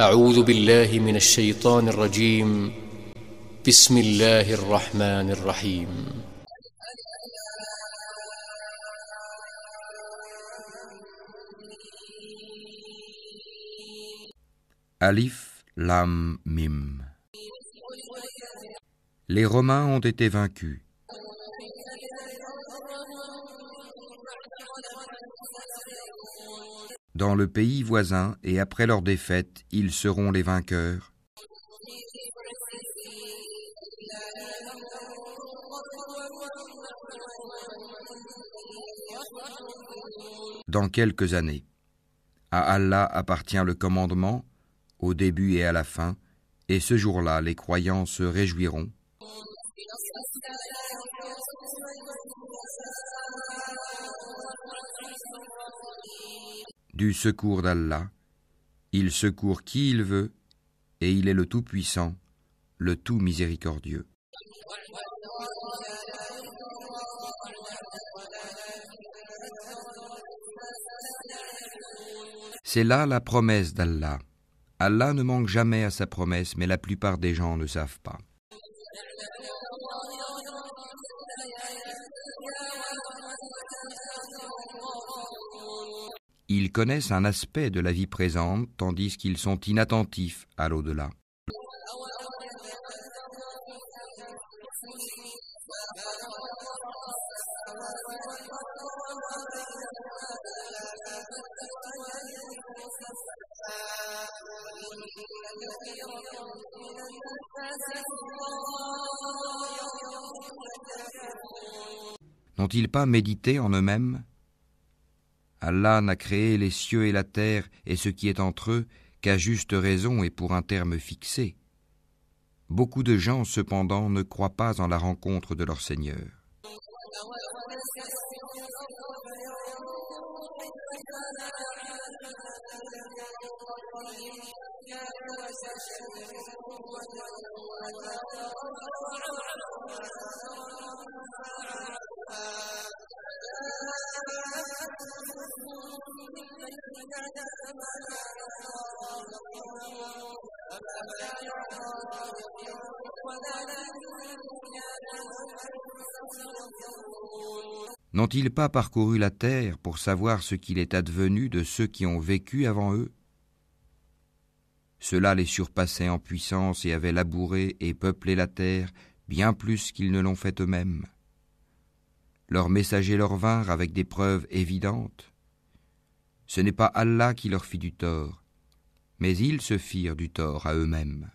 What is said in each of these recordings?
أعوذ بالله من الشيطان الرجيم بسم الله الرحمن الرحيم Alif, Lam, Mim. Les Romains ont été vaincus. Dans le pays voisin et après leur défaite, ils seront les vainqueurs. Dans quelques années. À Allah appartient le commandement, au début et à la fin, et ce jour-là les croyants se réjouiront. Du secours d'Allah, il secourt qui il veut, et il est le Tout-Puissant, le Tout Miséricordieux. C'est là la promesse d'Allah. Allah ne manque jamais à sa promesse, mais la plupart des gens ne savent pas. Ils connaissent un aspect de la vie présente, tandis qu'ils sont inattentifs à l'au-delà. N'ont-ils pas médité en eux-mêmes? Allah n'a créé les cieux et la terre et ce qui est entre eux qu'à juste raison et pour un terme fixé. Beaucoup de gens, cependant, ne croient pas en la rencontre de leur Seigneur. N'ont-ils pas parcouru la terre pour savoir ce qu'il est advenu de ceux qui ont vécu avant eux? Cela les surpassait en puissance et avait labouré et peuplé la terre bien plus qu'ils ne l'ont fait eux-mêmes. Leurs messagers leur vinrent avec des preuves évidentes. Ce n'est pas Allah qui leur fit du tort, mais ils se firent du tort à eux-mêmes.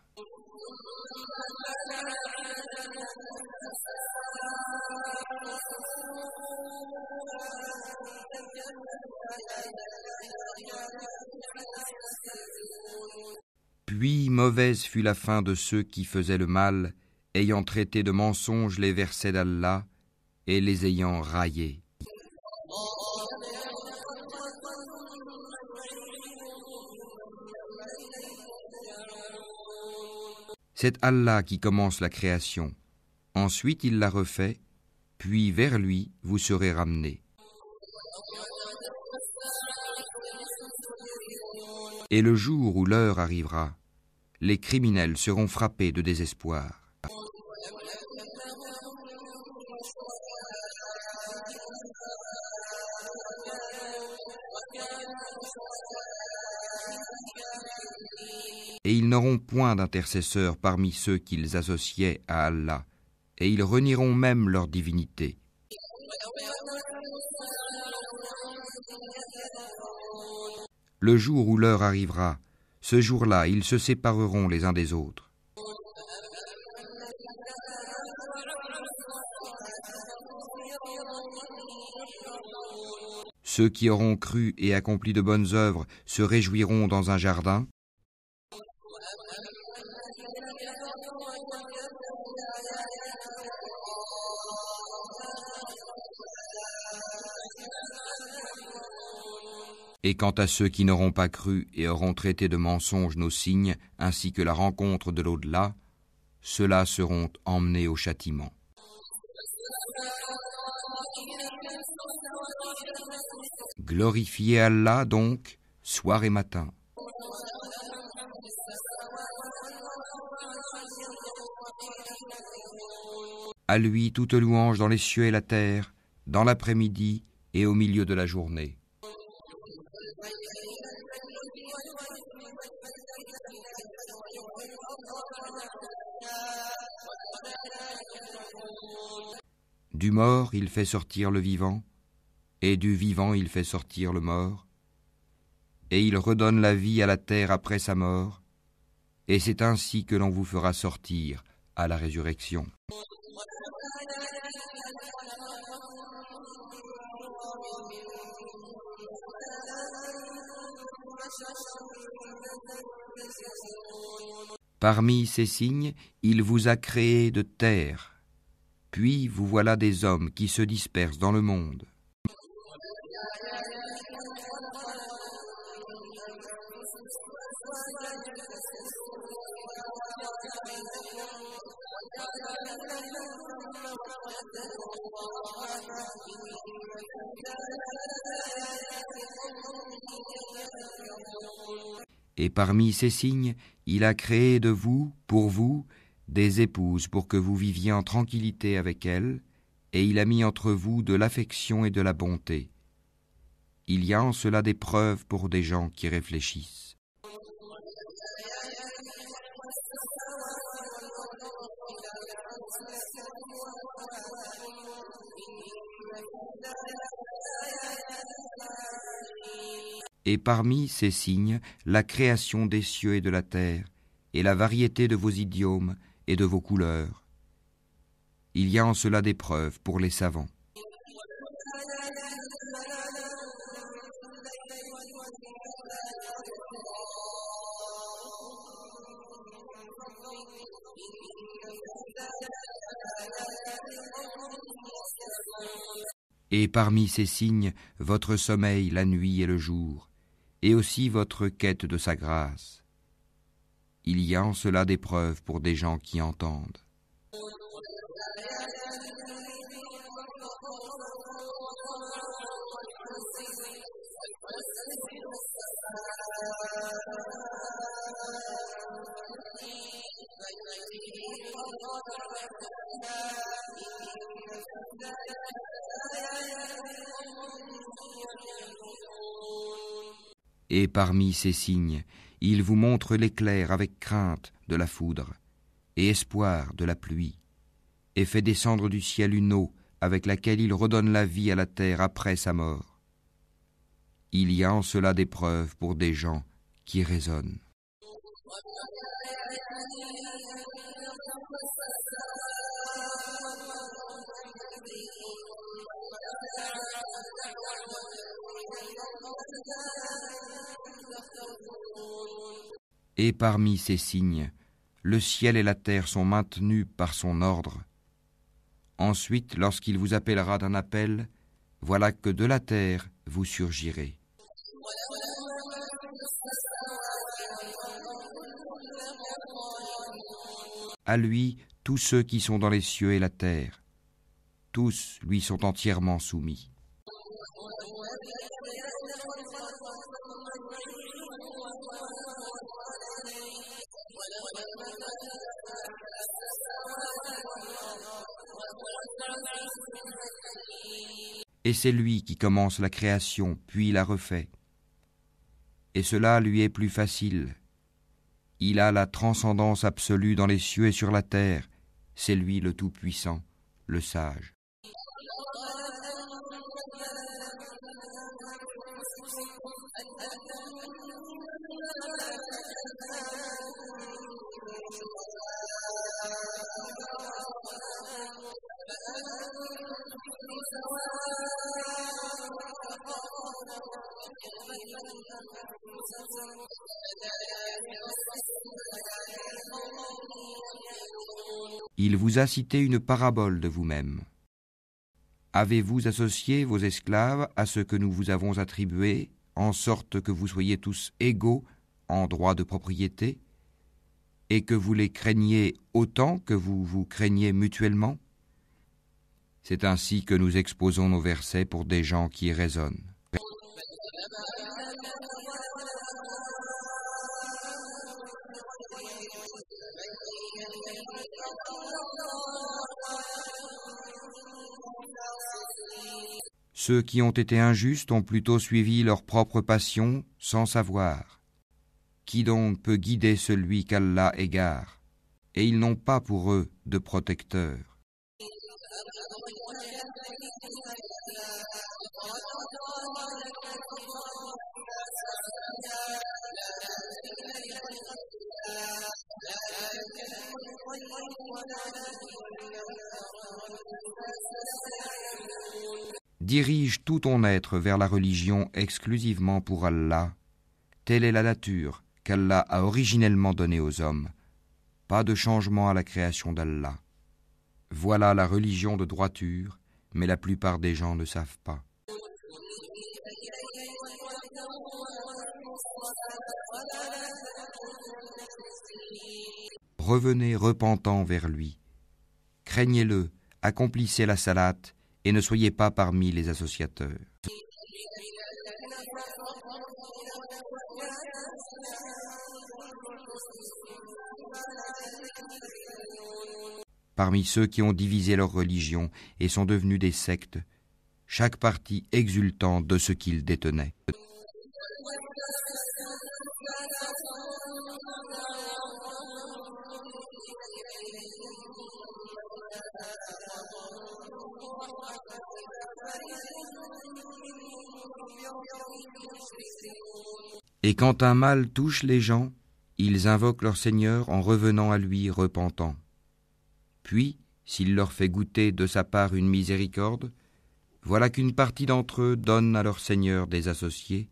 Puis mauvaise fut la fin de ceux qui faisaient le mal, ayant traité de mensonges les versets d'Allah et les ayant raillés. C'est Allah qui commence la création. Ensuite il la refait, puis vers lui vous serez ramenés. Et le jour où l'heure arrivera, les criminels seront frappés de désespoir. Et ils n'auront point d'intercesseurs parmi ceux qu'ils associaient à Allah, et ils renieront même leur divinité. Le jour où l'heure arrivera, ce jour-là, ils se sépareront les uns des autres. Ceux qui auront cru et accompli de bonnes œuvres se réjouiront dans un jardin. Et quant à ceux qui n'auront pas cru et auront traité de mensonges nos signes, ainsi que la rencontre de l'au-delà, ceux-là seront emmenés au châtiment. Glorifiez Allah donc, soir et matin. À lui toute louange dans les cieux et la terre, dans l'après-midi et au milieu de la journée. Du mort il fait sortir le vivant, et du vivant il fait sortir le mort, et il redonne la vie à la terre après sa mort, et c'est ainsi que l'on vous fera sortir à la résurrection. Parmi ces signes, il vous a créé de terre, puis vous voilà des hommes qui se dispersent dans le monde. Et parmi ces signes, il a créé de vous, pour vous, des épouses pour que vous viviez en tranquillité avec elles, et il a mis entre vous de l'affection et de la bonté. Il y a en cela des preuves pour des gens qui réfléchissent. Et parmi ces signes, la création des cieux et de la terre, et la variété de vos idiomes et de vos couleurs. Il y a en cela des preuves pour les savants. Et parmi ces signes, votre sommeil la nuit et le jour, et aussi votre quête de sa grâce. Il y a en cela des preuves pour des gens qui entendent. Et parmi ces signes, il vous montre l'éclair avec crainte de la foudre, et espoir de la pluie, et fait descendre du ciel une eau avec laquelle il redonne la vie à la terre après sa mort. Il y a en cela des preuves pour des gens qui raisonnent. Et parmi ces signes, le ciel et la terre sont maintenus par son ordre. Ensuite, lorsqu'il vous appellera d'un appel, voilà que de la terre vous surgirez. À lui, tous ceux qui sont dans les cieux et la terre, tous lui sont entièrement soumis. Et c'est lui qui commence la création, puis la refait. Et cela lui est plus facile. Il a la transcendance absolue dans les cieux et sur la terre. C'est lui le Tout-Puissant, le Sage. Il vous a cité une parabole de vous-même. Avez-vous associé vos esclaves à ce que nous vous avons attribué, en sorte que vous soyez tous égaux en droit de propriété, et que vous les craigniez autant que vous vous craignez mutuellement? C'est ainsi que nous exposons nos versets pour des gens qui raisonnent. Ceux qui ont été injustes ont plutôt suivi leur propre passion sans savoir. Qui donc peut guider celui qu'Allah égare Et ils n'ont pas pour eux de protecteur. Dirige tout ton être vers la religion exclusivement pour Allah. Telle est la nature qu'Allah a originellement donnée aux hommes. Pas de changement à la création d'Allah. Voilà la religion de droiture, mais la plupart des gens ne savent pas. Revenez repentant vers lui. Craignez-le, accomplissez la salate et ne soyez pas parmi les associateurs. Parmi ceux qui ont divisé leur religion et sont devenus des sectes, chaque parti exultant de ce Et quand un mal touche les gens, ils invoquent leur Seigneur en revenant à lui repentant. Puis, s'il leur fait goûter de sa part une miséricorde, voilà qu'une partie d'entre eux donne à leur Seigneur des associés.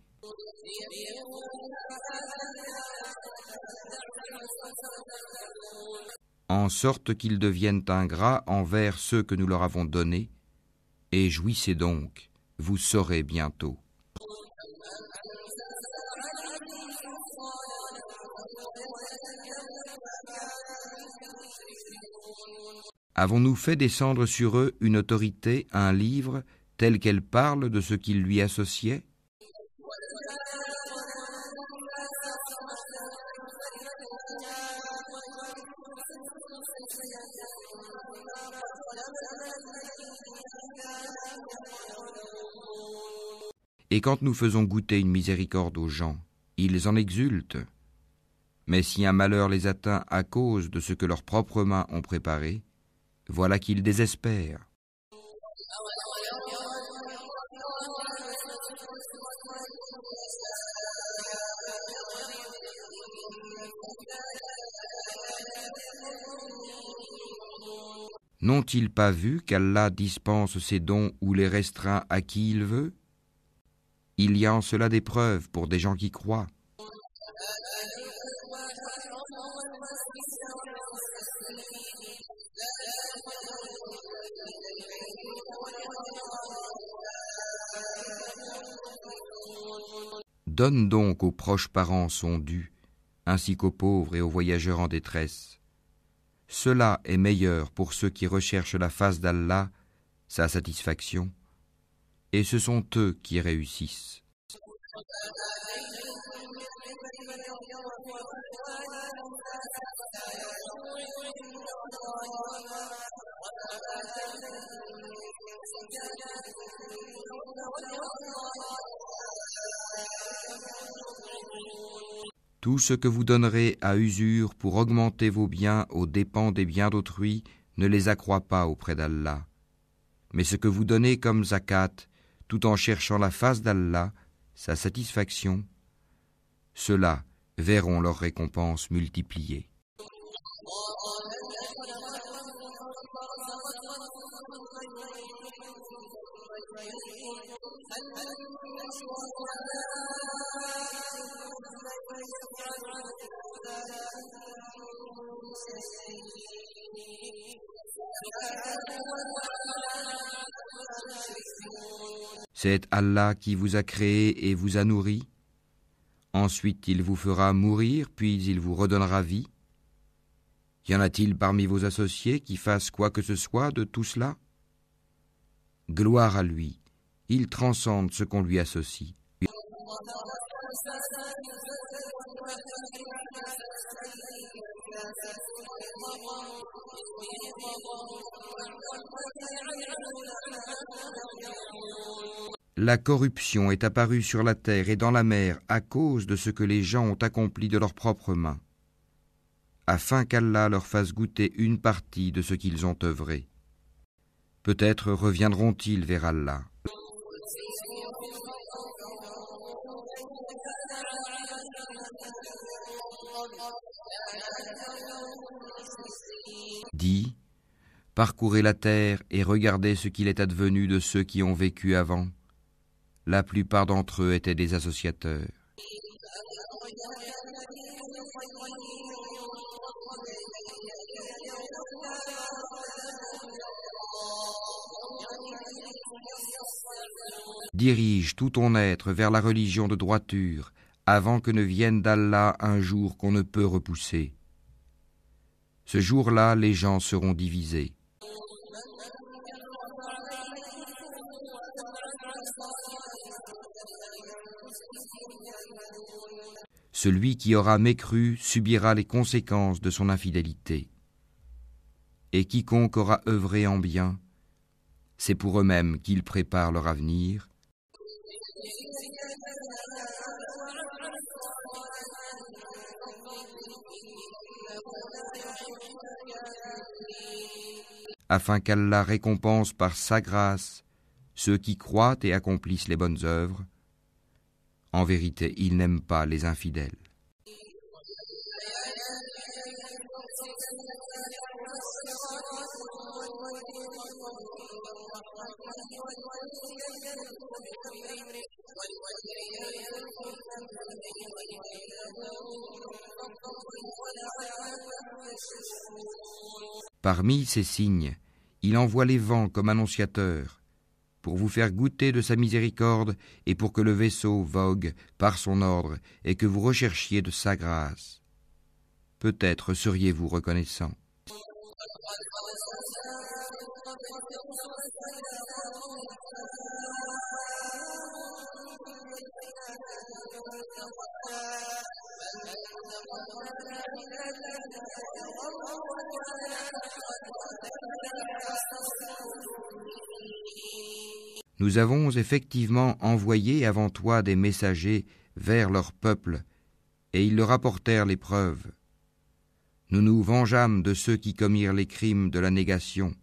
En sorte qu'ils deviennent ingrats envers ceux que nous leur avons donnés, et jouissez donc, vous saurez bientôt. Avons-nous fait descendre sur eux une autorité, un livre, tel qu'elle parle de ce qu'ils lui associaient? Et quand nous faisons goûter une miséricorde aux gens, ils en exultent. Mais si un malheur les atteint à cause de ce que leurs propres mains ont préparé, voilà qu'ils désespèrent. N'ont-ils pas vu qu'Allah dispense ses dons ou les restreint à qui il veut? Il y a en cela des preuves pour des gens qui croient. Donne donc aux proches parents son dû, ainsi qu'aux pauvres et aux voyageurs en détresse. Cela est meilleur pour ceux qui recherchent la face d'Allah, sa satisfaction, et ce sont eux qui réussissent. Tout ce que vous donnerez à usure pour augmenter vos biens aux dépens des biens d'autrui ne les accroît pas auprès d'Allah. Mais ce que vous donnez comme zakat, tout en cherchant la face d'Allah, sa satisfaction, ceux-là verront leur récompense multipliée. C'est Allah qui vous a créé et vous a nourri. Ensuite il vous fera mourir, puis il vous redonnera vie. Y en a-t-il parmi vos associés qui fassent quoi que ce soit de tout cela? Gloire à lui, il transcende ce qu'on lui associe. La corruption est apparue sur la terre et dans la mer à cause de ce que les gens ont accompli de leurs propres mains, afin qu'Allah leur fasse goûter une partie de ce qu'ils ont œuvré. Peut-être reviendront-ils vers Allah. Dis, parcourez la terre et regardez ce qu'il est advenu de ceux qui ont vécu avant. La plupart d'entre eux étaient des associateurs. Dirige tout ton être vers la religion de droiture, avant que ne vienne d'Allah un jour qu'on ne peut repousser. Ce jour-là, les gens seront divisés. Celui qui aura mécru subira les conséquences de son infidélité. Et quiconque aura œuvré en bien, c'est pour eux-mêmes qu'ils préparent leur avenir. Afin qu'Allah récompense par sa grâce ceux qui croient et accomplissent les bonnes œuvres. En vérité, il n'aime pas les infidèles. Parmi ces signes, il envoie les vents comme annonciateurs, pour vous faire goûter de sa miséricorde et pour que le vaisseau vogue par son ordre et que vous recherchiez de sa grâce. Peut-être seriez-vous reconnaissant. Nous avons effectivement envoyé avant toi des messagers vers leur peuple, et ils leur apportèrent les preuves. Nous nous vengeâmes de ceux qui commirent les crimes de la négation,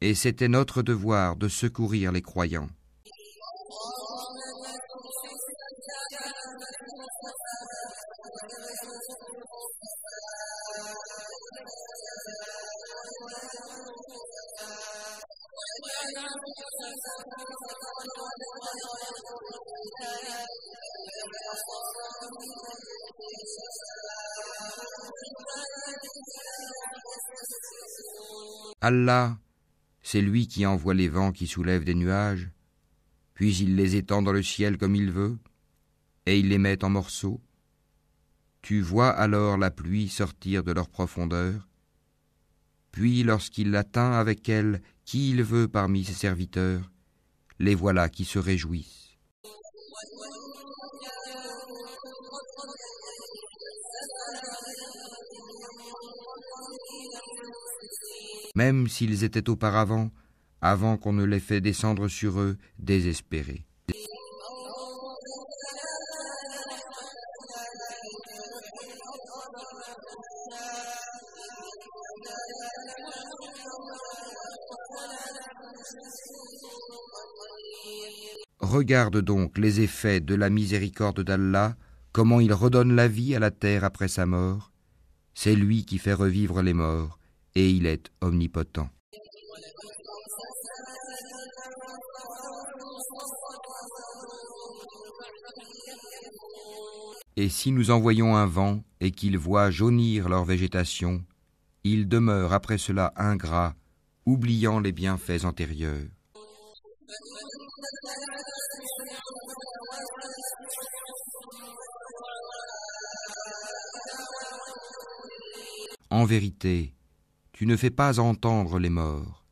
et c'était notre devoir de secourir les croyants. Allah, c'est lui qui envoie les vents qui soulèvent des nuages, puis il les étend dans le ciel comme il veut, et il les met en morceaux. Tu vois alors la pluie sortir de leur profondeur, puis lorsqu'il atteint avec elle qui il veut parmi ses serviteurs, les voilà qui se réjouissent. Même s'ils étaient auparavant, avant qu'on ne les fait descendre sur eux, désespérés. Regarde donc les effets de la miséricorde d'Allah, comment il redonne la vie à la terre après sa mort. C'est lui qui fait revivre les morts, et il est omnipotent. Et si nous envoyons un vent et qu'il voit jaunir leur végétation, ils demeurent après cela ingrats, oubliant les bienfaits antérieurs. En vérité, tu ne fais pas entendre les morts,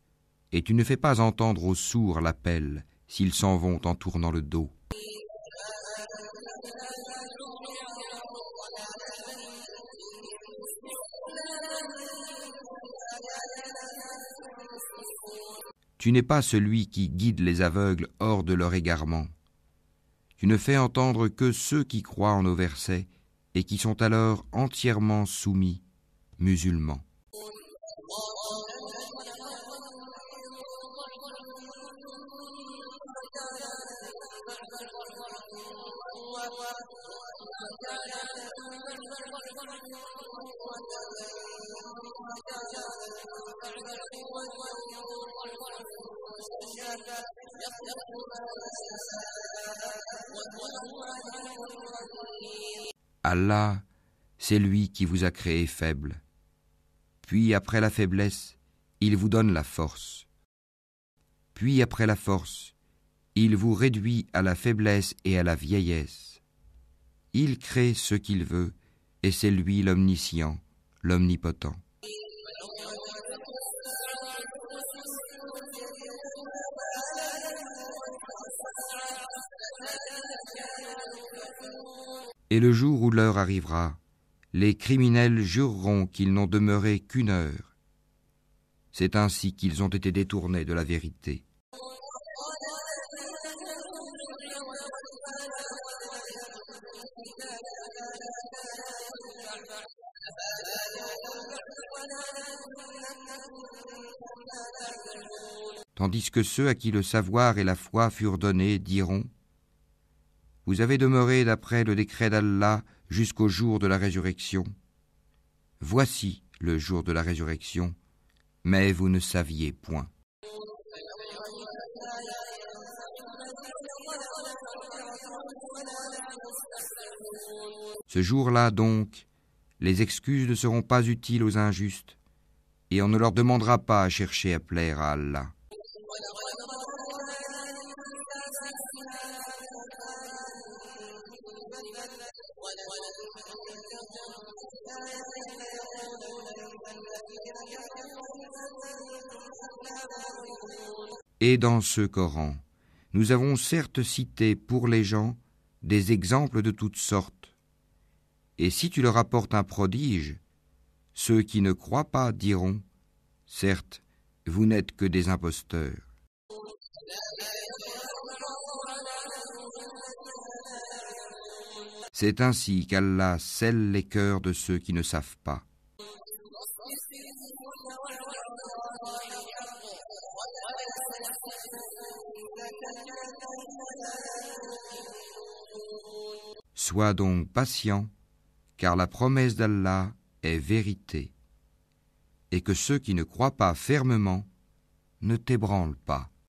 et tu ne fais pas entendre aux sourds l'appel s'ils s'en vont en tournant le dos. Tu n'es pas celui qui guide les aveugles hors de leur égarement. Tu ne fais entendre que ceux qui croient en nos versets et qui sont alors entièrement soumis musulmans. Allah, c'est lui qui vous a créé faible. Puis après la faiblesse, il vous donne la force. Puis après la force, il vous réduit à la faiblesse et à la vieillesse. Il crée ce qu'il veut, et c'est lui l'omniscient, l'omnipotent. Et le jour où l'heure arrivera, les criminels jureront qu'ils n'ont demeuré qu'une heure. C'est ainsi qu'ils ont été détournés de la vérité. Tandis que ceux à qui le savoir et la foi furent donnés diront vous avez demeuré d'après le décret d'Allah jusqu'au jour de la résurrection. Voici le jour de la résurrection, mais vous ne saviez point. Ce jour-là donc, les excuses ne seront pas utiles aux injustes, et on ne leur demandera pas à chercher à plaire à Allah. Et dans ce Coran, nous avons certes cité pour les gens des exemples de toutes sortes. Et si tu leur apportes un prodige, ceux qui ne croient pas diront, certes, vous n'êtes que des imposteurs. C'est ainsi qu'Allah scelle les cœurs de ceux qui ne savent pas. Sois donc patient, car la promesse d'Allah est vérité, et que ceux qui ne croient pas fermement ne t'ébranlent pas.